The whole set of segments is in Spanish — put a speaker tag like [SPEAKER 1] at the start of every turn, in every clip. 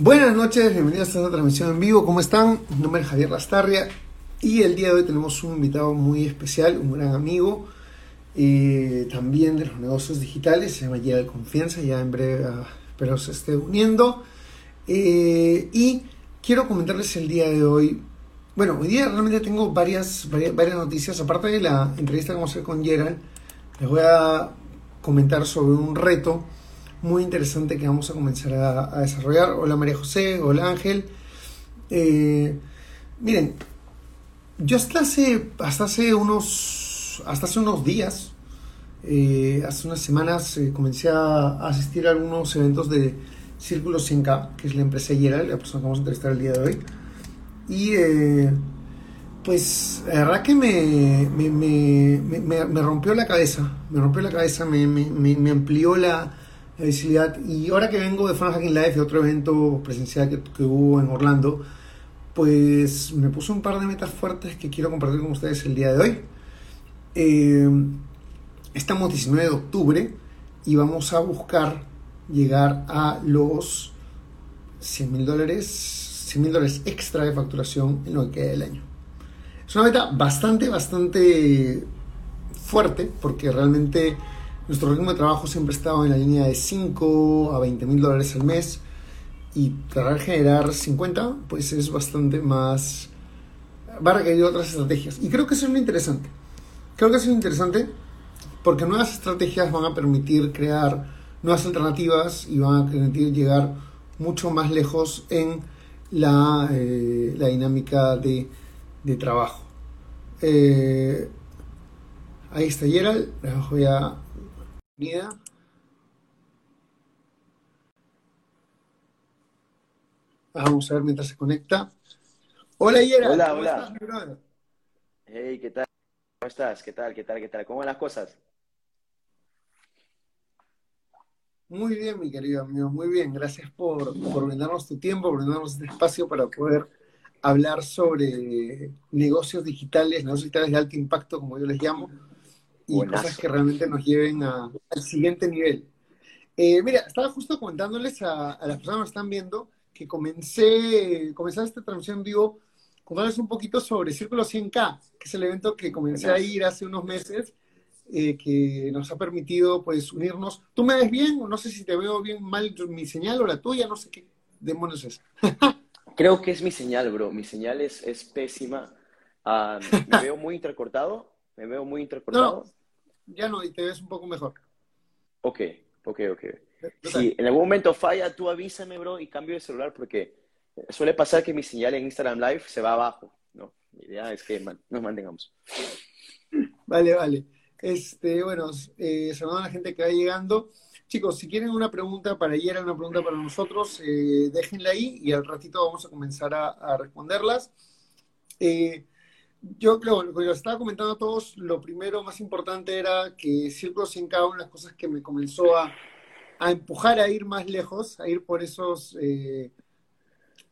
[SPEAKER 1] Buenas noches, bienvenidos a esta transmisión en vivo. ¿Cómo están? Mi nombre es Javier Lastarria y el día de hoy tenemos un invitado muy especial, un gran amigo eh, también de los negocios digitales. Se llama de Confianza, ya en breve uh, espero se esté uniendo. Eh, y quiero comentarles el día de hoy. Bueno, hoy día realmente tengo varias, varias, varias noticias. Aparte de la entrevista que vamos a hacer con Gerald, les voy a comentar sobre un reto muy interesante que vamos a comenzar a, desarrollar. Hola María José, hola Ángel. Eh, miren, yo hasta hace, hasta hace unos, hasta hace unos días, eh, hace unas semanas eh, comencé a asistir a algunos eventos de Círculo 100K, que es la empresa Yera, la persona que vamos a entrevistar el día de hoy. Y pues la verdad que me, me, me, me, rompió la cabeza, me rompió la cabeza, me, amplió la, la visibilidad. Y ahora que vengo de Fan Hacking Live, de otro evento presencial que, que, hubo en Orlando, pues me puse un par de metas fuertes que quiero compartir con ustedes el día de hoy. Eh, estamos 19 de octubre y vamos a buscar llegar a los 100 mil dólares, 100 mil dólares extra de facturación en lo que queda del año. Es una meta bastante, bastante fuerte porque realmente nuestro ritmo de trabajo siempre ha estado en la línea de 5 a 20 mil dólares al mes y tratar de generar 50 pues es bastante más... va a requerir otras estrategias. Y creo que eso es lo interesante. Creo que eso es interesante porque nuevas estrategias van a permitir crear nuevas alternativas y van a permitir llegar mucho más lejos en la, eh, la dinámica de, de trabajo. Eh, ahí está Gerald, voy a Vamos a ver mientras se conecta. Hola, Yera.
[SPEAKER 2] Hola, hola. Estás, hey, ¿qué tal? ¿Cómo estás? ¿Qué tal? ¿Qué tal? ¿Qué tal? ¿Cómo van las cosas?
[SPEAKER 1] Muy bien, mi querido amigo, muy bien. Gracias por, por brindarnos tu tiempo, por brindarnos este espacio para poder hablar sobre negocios digitales, negocios digitales de alto impacto, como yo les llamo y cosas que realmente nos lleven al siguiente nivel. Eh, mira, estaba justo comentándoles a, las personas que nos están viendo que comencé, comencé esta transmisión, digo, contándoles un poquito sobre Círculo 100K, que es el evento que comencé a ir hace unos meses, eh, que nos ha permitido pues unirnos. ¿Tú me ves bien? No sé si te veo bien mal mi señal o la tuya, no sé qué demonios es.
[SPEAKER 2] Creo que es mi señal, bro. Mi señal es, es pésima. Ah, me veo muy intercortado. Me veo muy intercortado
[SPEAKER 1] ya no, y te ves un poco mejor.
[SPEAKER 2] Ok, ok, ok. Si en algún momento falla, tú avísame, bro, y cambio de celular porque suele pasar que mi señal en Instagram Live se va abajo, ¿no? La idea es que nos mantengamos.
[SPEAKER 1] Vale, vale. Este, bueno, eh, saludando a la gente que va llegando. Chicos, si quieren una pregunta para ayer, una pregunta para nosotros, eh, déjenla ahí y al ratito vamos a comenzar a, a responderlas. Eh, yo creo, lo que les estaba comentando a todos, lo primero más importante era que Círculo 100 cada una de las cosas que me comenzó a, a, empujar a ir más lejos, a ir por esos... Eh,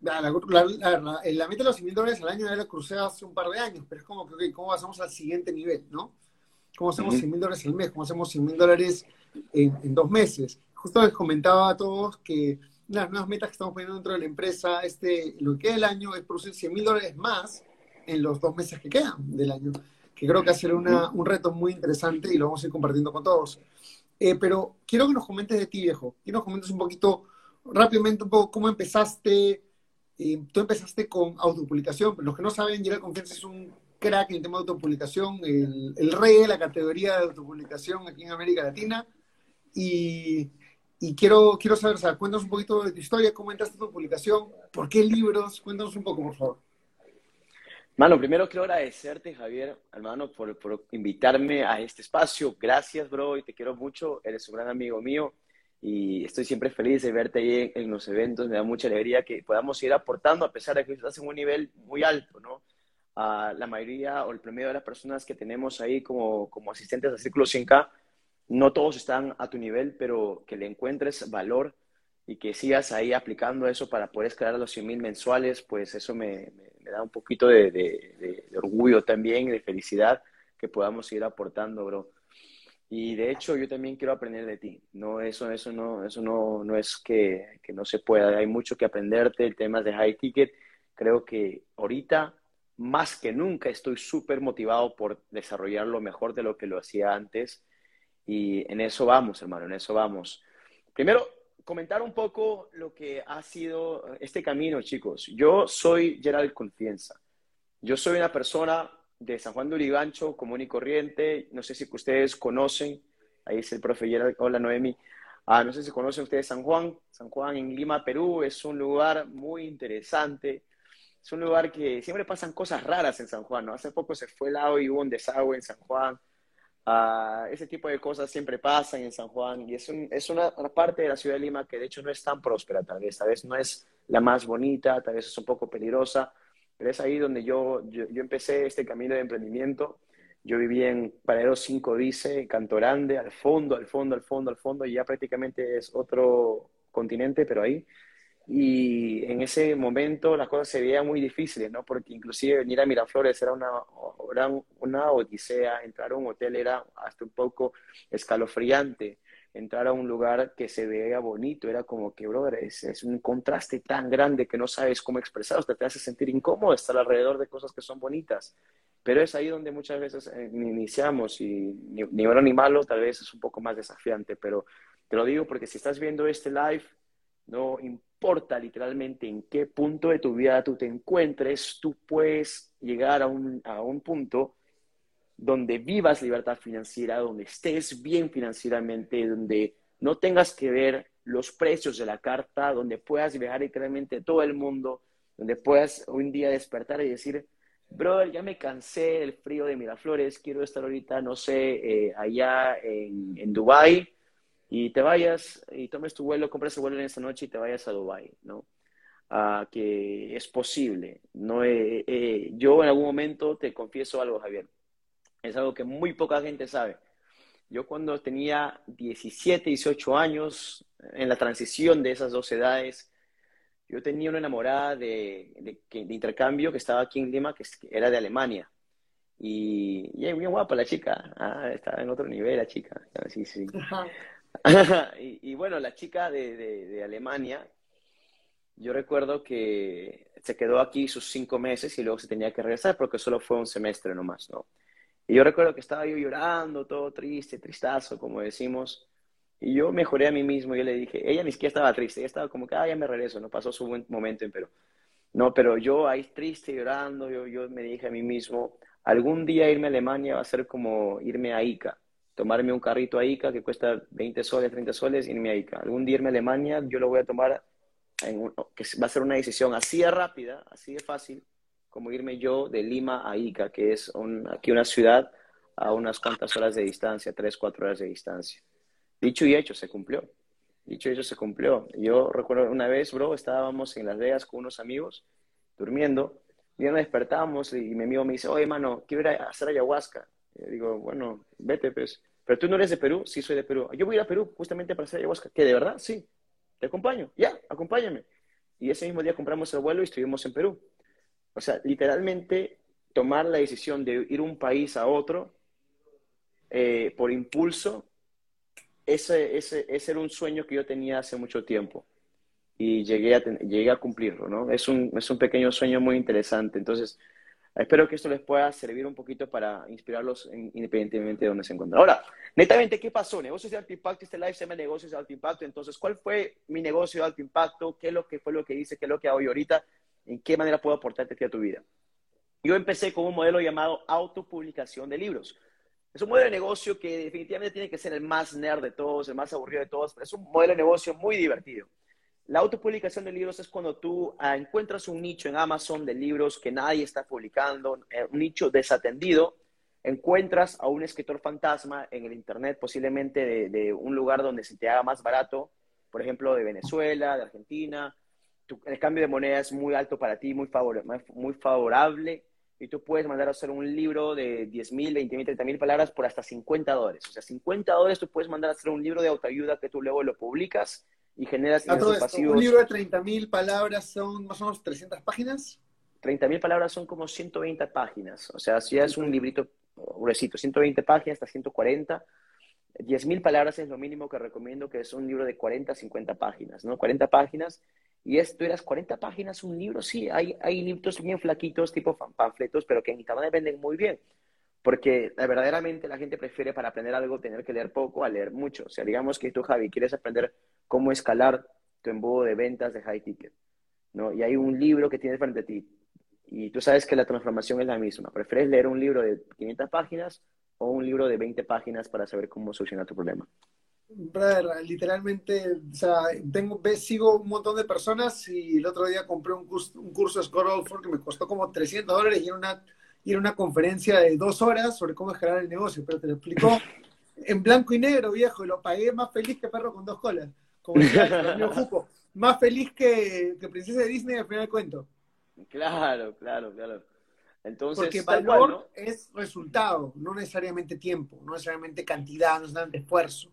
[SPEAKER 1] la, la, la, meta de los 100 dólares al año ya la crucé hace un par de años, pero es como que, okay, ¿cómo pasamos al siguiente nivel, no? ¿Cómo hacemos 100 mil dólares al mes? ¿Cómo hacemos 100 mil dólares en, en, dos meses? Justo les comentaba a todos que las nuevas metas que estamos poniendo dentro de la empresa, este, lo que queda del año es producir 100 mil dólares más en los dos meses que quedan del año, que creo que va a ser un reto muy interesante y lo vamos a ir compartiendo con todos. Eh, pero quiero que nos comentes de ti, viejo. Quiero que nos comentes un poquito, rápidamente, un poco cómo empezaste. Eh, tú empezaste con autopublicación, los que no saben, Gerald Confianza es un crack en el tema de autopublicación, el, el rey de la categoría de autopublicación aquí en América Latina. Y, y quiero, quiero saber, o sea, cuéntanos un poquito de tu historia, cómo entraste a tu publicación, por qué libros, cuéntanos un poco, por favor.
[SPEAKER 2] Mano, primero quiero agradecerte, Javier, hermano, por, por, invitarme a este espacio. Gracias, bro, y te quiero mucho. Eres un gran amigo mío. y estoy siempre feliz de verte ahí en, los eventos, me da mucha alegría que podamos ir aportando a pesar de que estás en un nivel muy alto, ¿no? A la mayoría o el promedio de las personas que tenemos ahí como, como asistentes a Círculo 100K, no todos están a tu nivel, pero que le encuentres valor y que sigas ahí aplicando eso para poder escalar a los 100 mil mensuales, pues eso me, me, da un poquito de, orgullo también, de felicidad que podamos seguir aportando, bro. Y de hecho yo también quiero aprender de ti. No, eso, eso no, eso no, no es que, que no se pueda. Hay mucho que aprenderte. El tema de high ticket. Creo que ahorita, más que nunca, estoy súper motivado por desarrollar lo mejor de lo que lo hacía antes. Y en eso vamos, hermano, en eso vamos. Primero, comentar un poco lo que ha sido este camino, chicos. Yo soy Gerald Confianza. Yo soy una persona de San Juan de Urigancho, común y corriente. No sé si ustedes conocen, ahí es el profe Gerald, hola Noemi. Ah, no sé si conocen ustedes San Juan. San Juan en Lima, Perú, es un lugar muy interesante. Es un lugar que siempre pasan cosas raras en San Juan, ¿no? Hace poco se fue el agua y hubo un desagüe en San Juan. Ah, ese tipo de cosas siempre pasan en San Juan y es, es una, una, parte de la ciudad de Lima que de hecho no es tan próspera tal vez, tal vez no es la más bonita, tal vez es un poco peligrosa, pero es ahí donde yo, yo, empecé este camino de emprendimiento. Yo vivía en Paradero 5 Dice, Cantorande, al fondo, al fondo, al fondo, al fondo, y ya prácticamente es otro continente, pero ahí. Y en ese momento las cosas se veían muy difíciles, ¿no? Porque inclusive venir a Miraflores era una, era una odisea, entrar a un hotel era hasta un poco escalofriante entrar a un lugar que se vea bonito, era como que, brother, es, es un contraste tan grande que no sabes cómo expresar, te hace sentir incómodo estar alrededor de cosas que son bonitas. Pero es ahí donde muchas veces eh, iniciamos y ni, ni, bueno ni malo, tal vez es un poco más desafiante, pero te lo digo porque si estás viendo este live, no importa literalmente en qué punto de tu vida tú te encuentres, tú puedes llegar a un, a un punto donde vivas libertad financiera, donde estés bien financieramente, donde no tengas que ver los precios de la carta, donde puedas viajar literalmente todo el mundo, donde puedas un día despertar y decir, brother, ya me cansé del frío de Miraflores, quiero estar ahorita, no sé, eh, allá en, en Dubái, y te vayas y tomes tu vuelo, compres el vuelo en esta noche y te vayas a Dubái, ¿no? Uh, que es posible. No, eh, eh, yo en algún momento te confieso algo, Javier. Es algo que muy poca gente sabe. Yo cuando tenía 17, 18 años, en la transición de esas dos edades, yo tenía una enamorada de, de, intercambio que estaba aquí en Lima, que era de Alemania. Y, y es muy guapa la chica. Ah, estaba en otro nivel la chica. Sí, sí. y, y, bueno, la chica de, de, Alemania, yo recuerdo que se quedó aquí sus cinco meses y luego se tenía que regresar porque solo fue un semestre nomás, ¿no? Y yo recuerdo que estaba yo llorando, todo triste, tristazo, como decimos. Y yo mejoré a mí mismo. Yo le dije, ella ni siquiera estaba triste, ella estaba como que, ah, ya me regreso, no pasó su buen momento en Perú. No, pero yo ahí triste, llorando, yo, yo me dije a mí mismo, algún día irme a Alemania va a ser como irme a Ica, tomarme un carrito a Ica que cuesta 20 soles, 30 soles, irme a Ica. Algún día irme a Alemania, yo lo voy a tomar, en que va a ser una decisión así de rápida, así de fácil, como irme yo de Lima a Ica, que es aquí una ciudad a unas cuantas horas de distancia, tres, cuatro horas de distancia. Dicho y hecho, se cumplió. Dicho y hecho, se cumplió. Yo recuerdo una vez, bro, estábamos en Las Vegas con unos amigos, durmiendo, y nos despertamos y mi amigo me dice, oye, mano, quiero ir a hacer ayahuasca. Y digo, bueno, vete, pues. Pero tú no eres de Perú, sí soy de Perú. Yo voy a ir a Perú justamente para hacer ayahuasca. ¿Qué, de verdad? Sí. Te acompaño. Ya, acompáñame. Y ese mismo día compramos el vuelo y estuvimos en Perú. O sea, literalmente tomar la decisión de ir un país a otro eh, por impulso, ese, ese, ese, era un sueño que yo tenía hace mucho tiempo y llegué a, llegué a cumplirlo, ¿no? Es un, es un pequeño sueño muy interesante. Entonces, espero que esto les pueda servir un poquito para inspirarlos independientemente de donde se encuentren. Ahora, netamente, ¿qué pasó? Negocios de alto impacto, este live se llama Negocios de alto impacto. Entonces, ¿cuál fue mi negocio de alto impacto? ¿Qué es lo que fue lo que hice? ¿Qué es lo que hago yo ahorita? ¿En qué manera puedo aportarte a tu vida? Yo empecé con un modelo llamado autopublicación de libros. Es un modelo de negocio que definitivamente tiene que ser el más nerd de todos, el más aburrido de todos, pero es un modelo de negocio muy divertido. La autopublicación de libros es cuando tú ah, encuentras un nicho en Amazon de libros que nadie está publicando, eh, un nicho desatendido, encuentras a un escritor fantasma en el Internet, posiblemente de, un lugar donde se te haga más barato, por ejemplo, de Venezuela, de Argentina, el cambio de moneda es muy alto para ti, muy, muy favorable, y tú puedes mandar a hacer un libro de 10 mil, 20 mil, 30 mil palabras por hasta 50 dólares. O sea, 50 dólares tú puedes mandar a hacer un libro de autoayuda que tú luego lo publicas y generas
[SPEAKER 1] ingresos pasivos. Un libro de 30 mil palabras son más o menos 300 páginas.
[SPEAKER 2] 30 mil palabras son como 120 páginas. O sea, si es un librito gruesito, 120 páginas hasta 140. 10 mil palabras es lo mínimo que recomiendo, que es un libro de 40 50 páginas, ¿no? 40 páginas y esto eras 40 páginas un libro, sí, hay, hay libros bien flaquitos, tipo panfletos, pero que en Internet venden muy bien. Porque verdaderamente la gente prefiere para aprender algo tener que leer poco a leer mucho. O sea, digamos que tú, Javi, quieres aprender cómo escalar tu embudo de ventas de high ticket, ¿no? Y hay un libro que tienes frente a ti y tú sabes que la transformación es la misma. ¿Prefieres leer un libro de 500 páginas o un libro de 20 páginas para saber cómo solucionar tu problema?
[SPEAKER 1] brother, literalmente, o sea, tengo, sigo un montón de personas y el otro día compré un curso, un curso de Score que me costó como 300 dólares y era una, y era una conferencia de dos horas sobre cómo escalar el negocio, pero te lo explicó en blanco y negro, viejo, y lo pagué más feliz que perro con dos colas, como decía el Jupo, más feliz que, que princesa de Disney al final del cuento.
[SPEAKER 2] Claro, claro, claro. Entonces,
[SPEAKER 1] Porque valor es resultado, no necesariamente tiempo, no necesariamente cantidad, no necesariamente esfuerzo.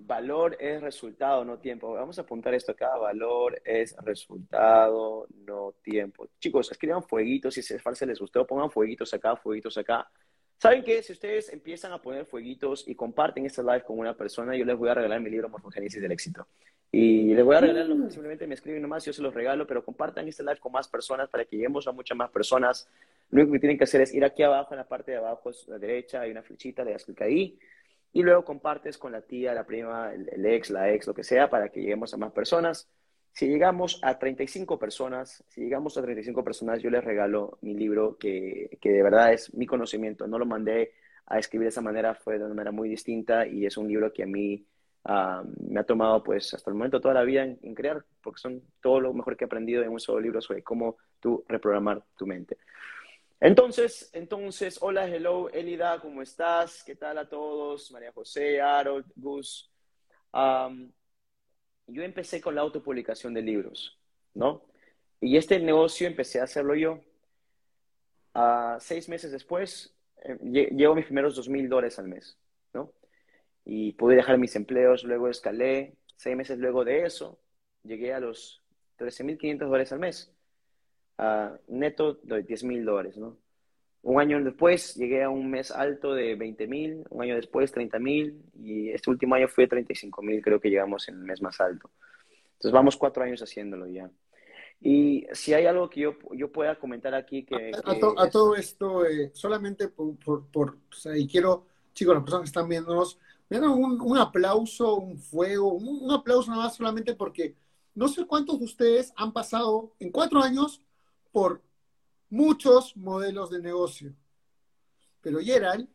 [SPEAKER 2] Valor es resultado, no tiempo. Vamos a apuntar esto acá. Valor es resultado, no tiempo. Chicos, escriban fueguitos si se les gustó. Pongan fueguitos acá, fueguitos acá. ¿Saben qué? Si ustedes empiezan a poner fueguitos y comparten este live con una persona, yo les voy a regalar mi libro Morfogénesis del Éxito. Y les voy a regalar, simplemente me escriben nomás, yo se los regalo, pero compartan este live con más personas para que lleguemos a muchas más personas. Lo único que tienen que hacer es ir aquí abajo, en la parte de abajo, a la derecha, hay una flechita, le das clic ahí y luego compartes con la tía, la prima, el, ex, la ex, lo que sea, para que lleguemos a más personas. Si llegamos a 35 personas, si llegamos a 35 personas, yo les regalo mi libro que, que de verdad es mi conocimiento. No lo mandé a escribir de esa manera, fue de una manera muy distinta y es un libro que a mí ah, me ha tomado pues hasta el momento toda la vida en, en, crear, porque son todo lo mejor que he aprendido en un solo libro sobre cómo tú reprogramar tu mente. Entonces, entonces, hola, hello, Elida, ¿cómo estás? ¿Qué tal a todos? María José, Harold, Gus. yo empecé con la autopublicación de libros, ¿no? Y este negocio empecé a hacerlo yo. seis meses después, eh, llevo mis primeros dos mil dólares al mes, ¿no? Y pude dejar mis empleos, luego escalé. Seis meses luego de eso, llegué a los 13.500 dólares al mes neto de 10 mil dólares, ¿no? Un año después llegué a un mes alto de 20 mil, un año después 30 mil y este último año fue 35 mil, creo que llegamos en el mes más alto. Entonces vamos cuatro años haciéndolo ya. Y si hay algo que yo, yo pueda comentar aquí que...
[SPEAKER 1] A, todo esto, eh, solamente por, por, o sea, y quiero, chicos, las personas que están viéndonos, un, un aplauso, un fuego, un, un aplauso nada más solamente porque no sé cuántos de ustedes han pasado en cuatro años por muchos modelos de negocio. Pero Gerald,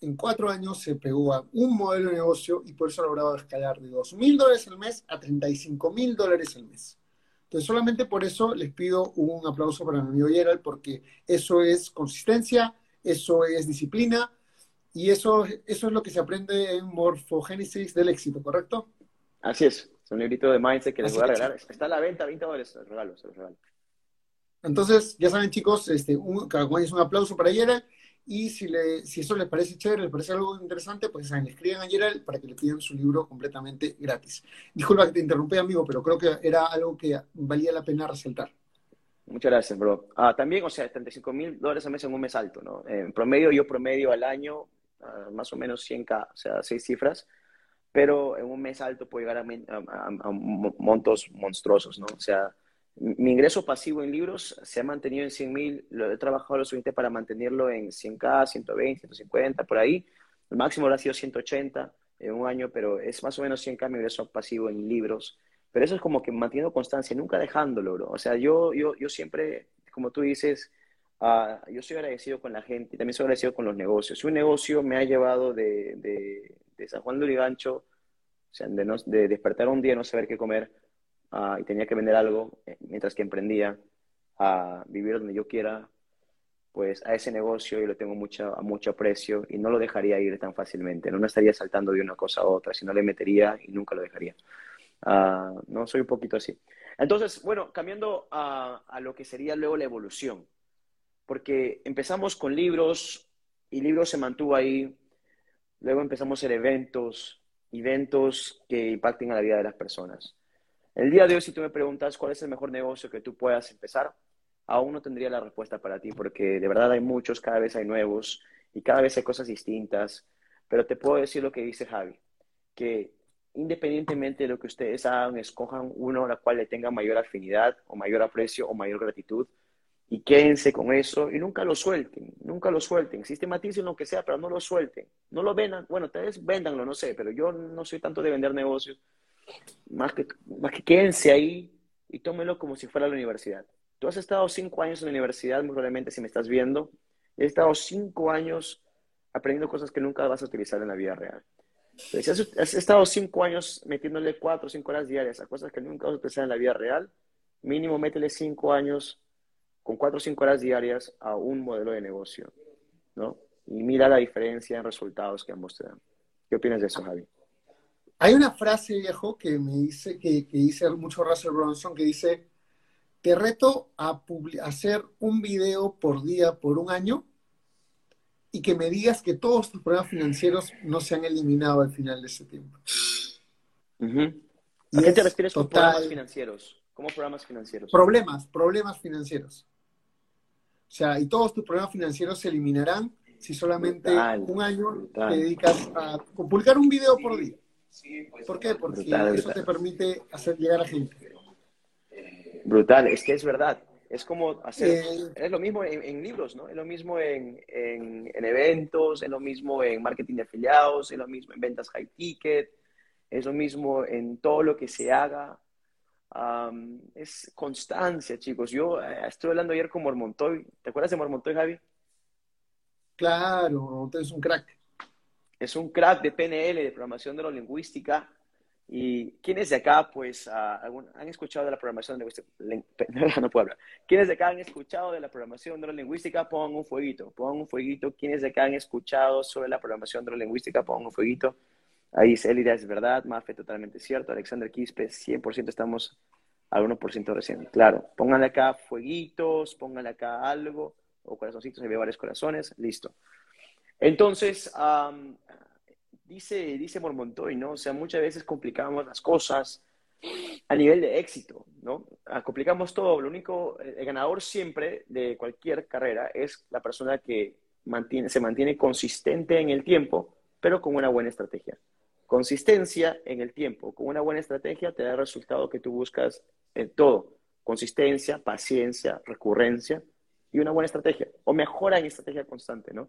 [SPEAKER 1] en cuatro años, se pegó a un modelo de negocio y por eso ha logrado escalar de 2 mil dólares al mes a 35 mil dólares al mes. Entonces, solamente por eso les pido un aplauso para mi amigo Gerald, porque eso es consistencia, eso es disciplina y eso, eso es lo que se aprende en Morfogénesis del éxito, ¿correcto?
[SPEAKER 2] Así es. Es un librito de mindset que les voy a regalar. Está a la venta, 20 dólares. Se los regalo, se los regalo.
[SPEAKER 1] Entonces, ya saben, chicos, este, un, es un aplauso para Gerald. Y si, le, si eso les parece chévere, les parece algo interesante, pues saben, escriban a Gerald para que le pidan su libro completamente gratis. Disculpa que te interrumpí, amigo, pero creo que era algo que valía la pena resaltar.
[SPEAKER 2] Muchas gracias, bro. Ah, también, o sea, 35 mil dólares al mes en un mes alto, ¿no? En promedio, yo promedio al año ah, más o menos 100K, o sea, seis cifras, pero en un mes alto puedo llegar a, a montos monstruosos, ¿no? O sea, mi ingreso pasivo en libros se ha mantenido en 100 mil, lo he trabajado lo suficiente para mantenerlo en 100K, 120, 150, por ahí. El máximo lo ha sido 180 en un año, pero es más o menos 100K mi ingreso pasivo en libros. Pero eso es como que manteniendo constancia, nunca dejándolo. O sea, yo, yo, yo siempre, como tú dices, uh, yo soy agradecido con la gente y también soy agradecido con los negocios. Un negocio me ha llevado de, de, de San Juan de Urigancho, o sea, de, no, de despertar un día no saber qué comer, y tenía que vender algo eh, mientras que emprendía a vivir donde yo quiera, pues a ese negocio yo lo tengo mucho, a mucho aprecio y no lo dejaría ir tan fácilmente. No me estaría saltando de una cosa a otra, sino le metería y nunca lo dejaría. Ah, no, soy un poquito así. Entonces, bueno, cambiando a, a, lo que sería luego la evolución, porque empezamos con libros y libros se mantuvo ahí, luego empezamos a hacer eventos, eventos que impacten a la vida de las personas. El día de hoy, si tú me preguntas cuál es el mejor negocio que tú puedas empezar, aún no tendría la respuesta para ti, porque de verdad hay muchos, cada vez hay nuevos y cada vez hay cosas distintas. Pero te puedo decir lo que dice Javi, que independientemente de lo que ustedes hagan, escojan uno a la cual le tenga mayor afinidad o mayor aprecio o mayor gratitud y quédense con eso y nunca lo suelten, nunca lo suelten. Sistematicen lo que sea, pero no lo suelten. No lo vendan, bueno, vez véndanlo, no sé, pero yo no soy tanto de vender negocios. Más que, más que quédense ahí y tómenlo como si fuera la universidad. Tú has estado cinco años en la universidad, muy probablemente si me estás viendo, he estado cinco años aprendiendo cosas que nunca vas a utilizar en la vida real. Si has, estado cinco años metiéndole cuatro o cinco horas diarias a cosas que nunca vas a utilizar en la vida real, mínimo métele cinco años con cuatro o cinco horas diarias a un modelo de negocio, ¿no? Y mira la diferencia en resultados que ambos te dan. ¿Qué opinas de eso, Javi?
[SPEAKER 1] Hay una frase, viejo, que me dice, que, que dice mucho Russell Bronson, que dice, te reto a hacer un video por día por un año y que me digas que todos tus problemas financieros no se han eliminado al final de ese tiempo.
[SPEAKER 2] ¿A qué te refieres con programas financieros? ¿Cómo programas financieros?
[SPEAKER 1] Problemas, problemas financieros. O sea, y todos tus problemas financieros se eliminarán si solamente un año te dedicas a publicar un video por día. ¿Por qué? Porque eso te permite hacer llegar a gente.
[SPEAKER 2] Brutal, es que es verdad. Es como hacer, es lo mismo en, libros, ¿no? Es lo mismo en, eventos, es lo mismo en marketing de afiliados, es lo mismo en ventas high ticket, es lo mismo en todo lo que se haga. es constancia, chicos. Yo eh, estuve hablando ayer con Mormontoy. ¿Te acuerdas de Mormontoy, Javi?
[SPEAKER 1] Claro, Mormontoy es un crack.
[SPEAKER 2] Es un crack de PNL, de programación neurolingüística. Y quienes de acá, pues, han escuchado de la programación lingüística, no puedo hablar. ¿Quiénes de acá han escuchado de la programación neurolingüística? Pongan un fueguito, pongan un fueguito. ¿Quiénes de acá han escuchado sobre la programación neurolingüística? Pongan un fueguito. Ahí dice Elida, es verdad, Mafe, totalmente cierto. Alexander Quispe, 100% estamos al 1% recién. Claro, pónganle acá fueguitos, pónganle acá algo, o corazoncitos, hay varios corazones, listo. Entonces, dice, dice Mormontoy, ¿no? O sea, muchas veces complicamos las cosas a nivel de éxito, ¿no? Ah, complicamos todo. Lo único, el ganador siempre de cualquier carrera es la persona que mantiene, se mantiene consistente en el tiempo, pero con una buena estrategia. Consistencia en el tiempo, con una buena estrategia te da el resultado que tú buscas en todo. Consistencia, paciencia, recurrencia y una buena estrategia. O mejora en estrategia constante, ¿no?